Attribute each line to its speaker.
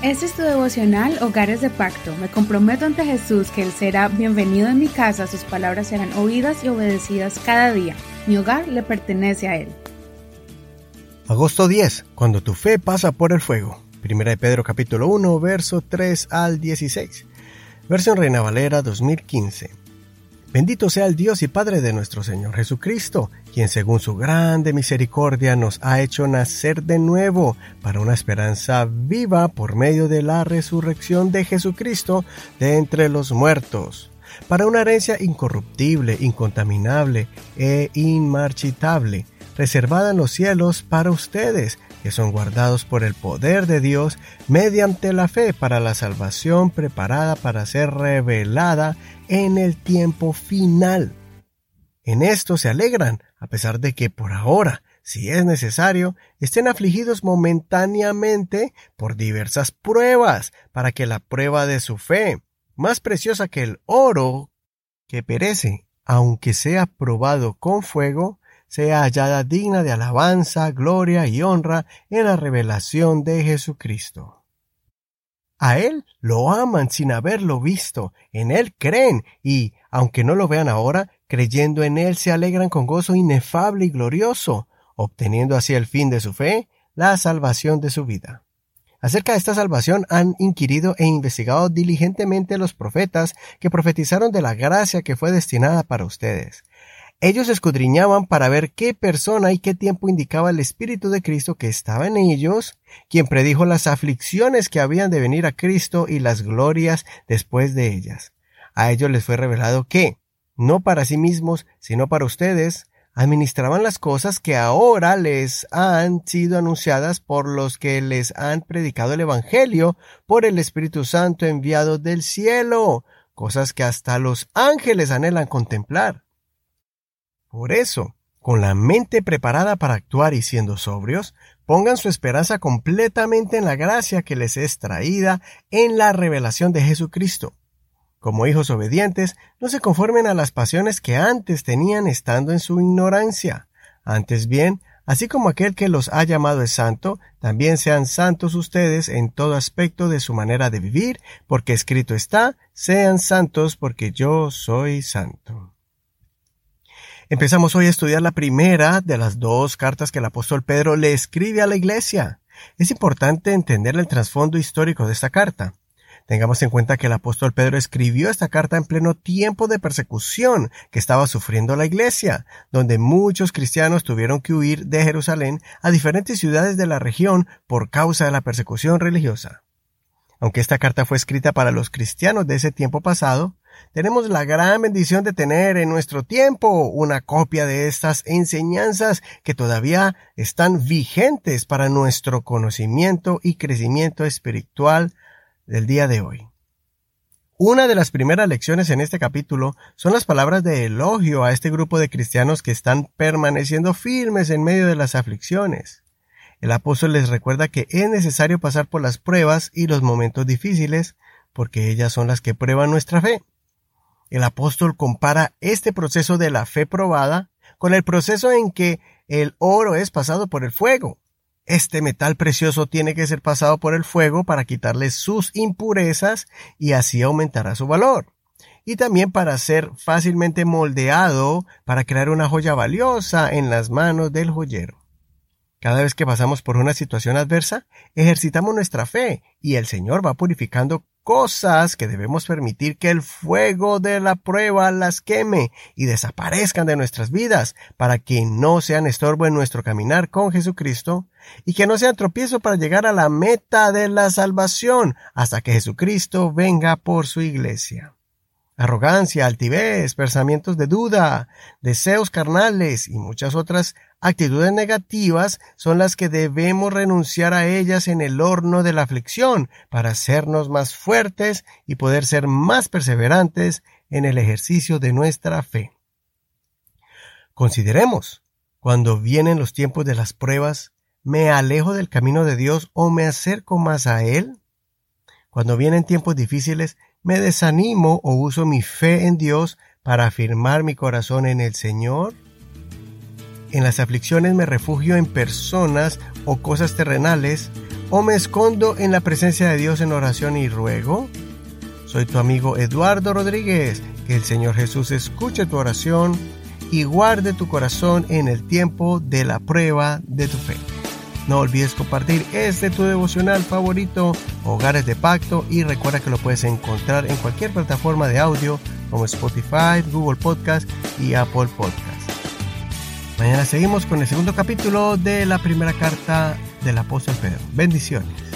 Speaker 1: Este es tu devocional Hogares de Pacto. Me comprometo ante Jesús que Él será bienvenido en mi casa, sus palabras serán oídas y obedecidas cada día. Mi hogar le pertenece a Él.
Speaker 2: Agosto 10, cuando tu fe pasa por el fuego. Primera de Pedro capítulo 1, verso 3 al 16. Versión Reina Valera 2015. Bendito sea el Dios y Padre de nuestro Señor Jesucristo, quien según su grande misericordia nos ha hecho nacer de nuevo para una esperanza viva por medio de la resurrección de Jesucristo de entre los muertos, para una herencia incorruptible, incontaminable e inmarchitable, reservada en los cielos para ustedes, que son guardados por el poder de Dios mediante la fe para la salvación preparada para ser revelada en el tiempo final. En esto se alegran, a pesar de que por ahora, si es necesario, estén afligidos momentáneamente por diversas pruebas, para que la prueba de su fe, más preciosa que el oro que perece, aunque sea probado con fuego, sea hallada digna de alabanza, gloria y honra en la revelación de Jesucristo. A Él lo aman sin haberlo visto, en Él creen y, aunque no lo vean ahora, creyendo en Él se alegran con gozo inefable y glorioso, obteniendo así el fin de su fe, la salvación de su vida. Acerca de esta salvación han inquirido e investigado diligentemente los profetas que profetizaron de la gracia que fue destinada para ustedes. Ellos escudriñaban para ver qué persona y qué tiempo indicaba el Espíritu de Cristo que estaba en ellos, quien predijo las aflicciones que habían de venir a Cristo y las glorias después de ellas. A ellos les fue revelado que, no para sí mismos, sino para ustedes, administraban las cosas que ahora les han sido anunciadas por los que les han predicado el Evangelio por el Espíritu Santo enviado del cielo, cosas que hasta los ángeles anhelan contemplar. Por eso, con la mente preparada para actuar y siendo sobrios, pongan su esperanza completamente en la gracia que les es traída en la revelación de Jesucristo. Como hijos obedientes, no se conformen a las pasiones que antes tenían estando en su ignorancia. Antes bien, así como aquel que los ha llamado es santo, también sean santos ustedes en todo aspecto de su manera de vivir, porque escrito está, sean santos porque yo soy santo. Empezamos hoy a estudiar la primera de las dos cartas que el apóstol Pedro le escribe a la iglesia. Es importante entender el trasfondo histórico de esta carta. Tengamos en cuenta que el apóstol Pedro escribió esta carta en pleno tiempo de persecución que estaba sufriendo la iglesia, donde muchos cristianos tuvieron que huir de Jerusalén a diferentes ciudades de la región por causa de la persecución religiosa. Aunque esta carta fue escrita para los cristianos de ese tiempo pasado, tenemos la gran bendición de tener en nuestro tiempo una copia de estas enseñanzas que todavía están vigentes para nuestro conocimiento y crecimiento espiritual del día de hoy. Una de las primeras lecciones en este capítulo son las palabras de elogio a este grupo de cristianos que están permaneciendo firmes en medio de las aflicciones. El apóstol les recuerda que es necesario pasar por las pruebas y los momentos difíciles, porque ellas son las que prueban nuestra fe. El apóstol compara este proceso de la fe probada con el proceso en que el oro es pasado por el fuego. Este metal precioso tiene que ser pasado por el fuego para quitarle sus impurezas y así aumentará su valor. Y también para ser fácilmente moldeado para crear una joya valiosa en las manos del joyero. Cada vez que pasamos por una situación adversa, ejercitamos nuestra fe y el Señor va purificando cosas que debemos permitir que el fuego de la prueba las queme y desaparezcan de nuestras vidas para que no sean estorbo en nuestro caminar con Jesucristo y que no sean tropiezo para llegar a la meta de la salvación hasta que Jesucristo venga por su iglesia. Arrogancia, altivez, pensamientos de duda, deseos carnales y muchas otras actitudes negativas son las que debemos renunciar a ellas en el horno de la aflicción para hacernos más fuertes y poder ser más perseverantes en el ejercicio de nuestra fe. Consideremos, cuando vienen los tiempos de las pruebas, ¿me alejo del camino de Dios o me acerco más a Él? Cuando vienen tiempos difíciles, me desanimo o uso mi fe en Dios para afirmar mi corazón en el Señor? En las aflicciones me refugio en personas o cosas terrenales ¿O me escondo en la presencia de Dios en oración y ruego? Soy tu amigo Eduardo Rodríguez. Que el Señor Jesús escuche tu oración y guarde tu corazón en el tiempo de la prueba de tu fe. No olvides compartir este tu devocional favorito, Hogares de Pacto, y recuerda que lo puedes encontrar en cualquier plataforma de audio como Spotify, Google Podcast y Apple Podcast. Mañana seguimos con el segundo capítulo de la primera carta del apóstol Pedro. Bendiciones.